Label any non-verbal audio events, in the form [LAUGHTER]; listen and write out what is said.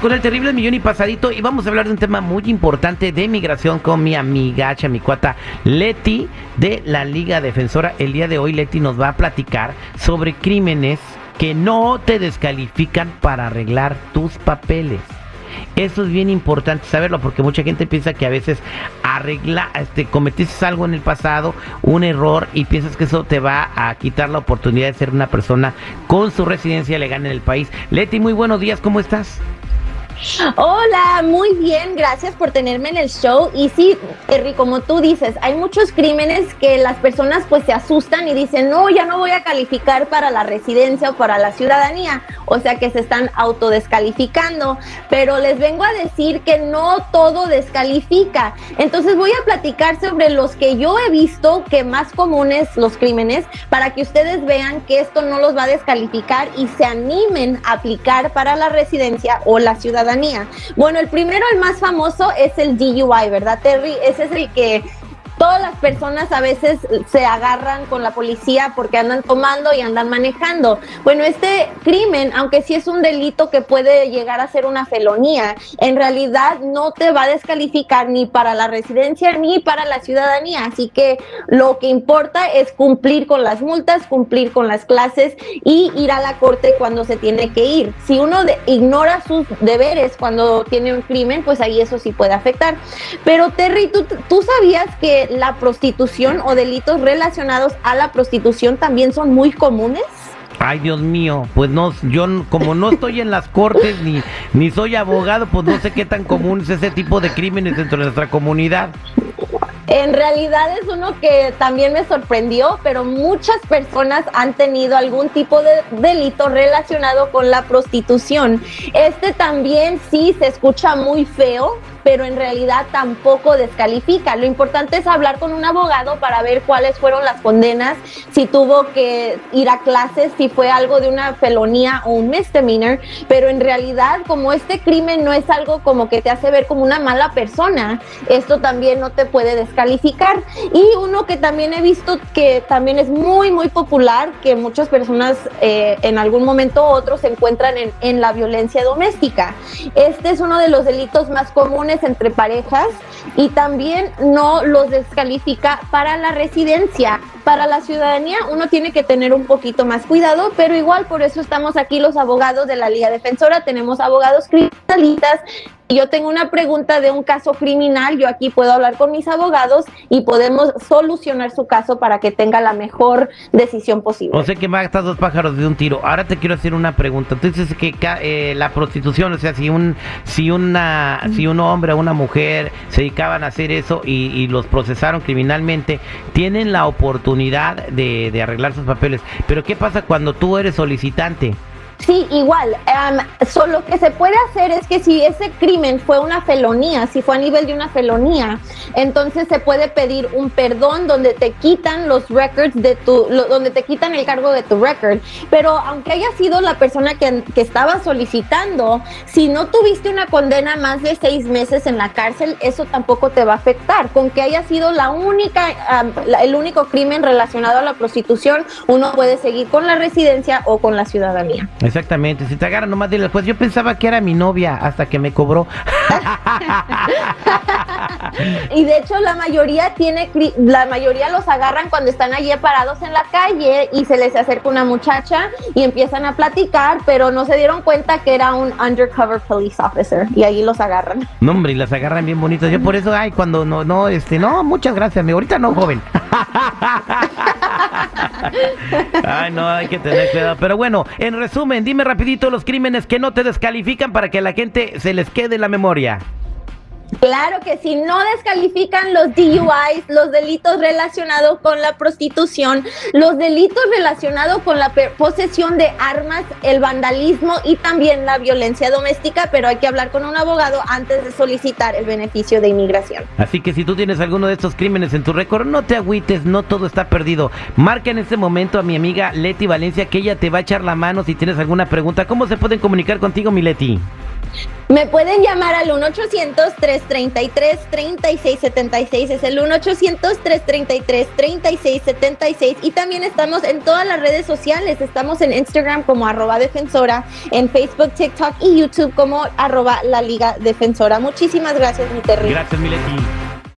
con el terrible millón y pasadito y vamos a hablar de un tema muy importante de migración con mi amigacha, mi cuata Leti de la Liga Defensora. El día de hoy Leti nos va a platicar sobre crímenes que no te descalifican para arreglar tus papeles. Eso es bien importante saberlo porque mucha gente piensa que a veces arregla, este, cometiste algo en el pasado, un error y piensas que eso te va a quitar la oportunidad de ser una persona con su residencia legal en el país. Leti, muy buenos días, ¿cómo estás? Hola, muy bien, gracias por tenerme en el show. Y sí, Terry, como tú dices, hay muchos crímenes que las personas pues se asustan y dicen, no, ya no voy a calificar para la residencia o para la ciudadanía. O sea que se están autodescalificando. Pero les vengo a decir que no todo descalifica. Entonces voy a platicar sobre los que yo he visto que más comunes los crímenes para que ustedes vean que esto no los va a descalificar y se animen a aplicar para la residencia o la ciudadanía bueno, el primero, el más famoso, es el DUI, ¿verdad, Terry? Ese es el que todas las personas a veces se agarran con la policía porque andan tomando y andan manejando. Bueno, este crimen, aunque sí es un delito que puede llegar a ser una felonía, en realidad no te va a descalificar ni para la residencia ni para la ciudadanía. Así que lo que importa es cumplir con las multas, cumplir con las clases y ir a la corte cuando se tiene que ir. Si uno ignora sus deberes cuando tiene un crimen, pues ahí eso sí puede afectar. Pero Terry, ¿tú, tú sabías que la prostitución o delitos relacionados a la prostitución también son muy comunes? Ay, Dios mío, pues no, yo como no estoy en las cortes ni, ni soy abogado, pues no sé qué tan común es ese tipo de crímenes dentro de nuestra comunidad. En realidad es uno que también me sorprendió, pero muchas personas han tenido algún tipo de delito relacionado con la prostitución. Este también sí se escucha muy feo, pero en realidad tampoco descalifica. Lo importante es hablar con un abogado para ver cuáles fueron las condenas, si tuvo que ir a clases, si fue algo de una felonía o un misdemeanor, pero en realidad como este crimen no es algo como que te hace ver como una mala persona, esto también no te puede descalificar. Y uno que también he visto que también es muy, muy popular, que muchas personas eh, en algún momento u otro se encuentran en, en la violencia doméstica. Este es uno de los delitos más comunes entre parejas y también no los descalifica para la residencia. Para la ciudadanía uno tiene que tener un poquito más cuidado, pero igual por eso estamos aquí los abogados de la Liga Defensora, tenemos abogados criminalistas yo tengo una pregunta de un caso criminal, yo aquí puedo hablar con mis abogados y podemos solucionar su caso para que tenga la mejor decisión posible. O sea que matas dos pájaros de un tiro. Ahora te quiero hacer una pregunta. Entonces que eh, la prostitución, o sea, si un si una si un hombre o una mujer se dedicaban a hacer eso y, los procesaron criminalmente, tienen la oportunidad de, de arreglar sus papeles. Pero ¿qué pasa cuando tú eres solicitante? Sí, igual. solo lo que se puede hacer es que si ese crimen fue una felonía, si fue a nivel de una felonía, entonces se puede pedir un perdón donde te quitan los records de tu, donde te quitan el cargo de tu record. Pero aunque haya sido la persona que, que estaba solicitando, si no tuviste una condena más de seis meses en la cárcel, eso tampoco te va a afectar. Con que haya sido la única, el único crimen relacionado a la prostitución, uno puede seguir con la residencia o con la ciudadanía. Exactamente, si te agarran nomás dile, pues yo pensaba que era mi novia hasta que me cobró. [LAUGHS] y de hecho la mayoría tiene, la mayoría los agarran cuando están allí parados en la calle y se les acerca una muchacha y empiezan a platicar, pero no se dieron cuenta que era un undercover police officer y ahí los agarran. No hombre, y las agarran bien bonitas. Yo por eso, ay, cuando no, no, este, no, muchas gracias, mi ahorita no, joven. [LAUGHS] Ay, no, hay que tener cuidado. Pero bueno, en resumen, dime rapidito los crímenes que no te descalifican para que la gente se les quede en la memoria. Claro que si no descalifican los DUIs, los delitos relacionados con la prostitución, los delitos relacionados con la posesión de armas, el vandalismo y también la violencia doméstica, pero hay que hablar con un abogado antes de solicitar el beneficio de inmigración. Así que si tú tienes alguno de estos crímenes en tu récord, no te agüites, no todo está perdido. Marca en este momento a mi amiga Leti Valencia que ella te va a echar la mano si tienes alguna pregunta. ¿Cómo se pueden comunicar contigo, mi Leti? Me pueden llamar al 1-800-333-3676. Es el 1-800-333-3676. Y también estamos en todas las redes sociales. Estamos en Instagram como arroba defensora, en Facebook, TikTok y YouTube como arroba la Liga Defensora. Muchísimas gracias, mi Terry. Gracias, Mileti.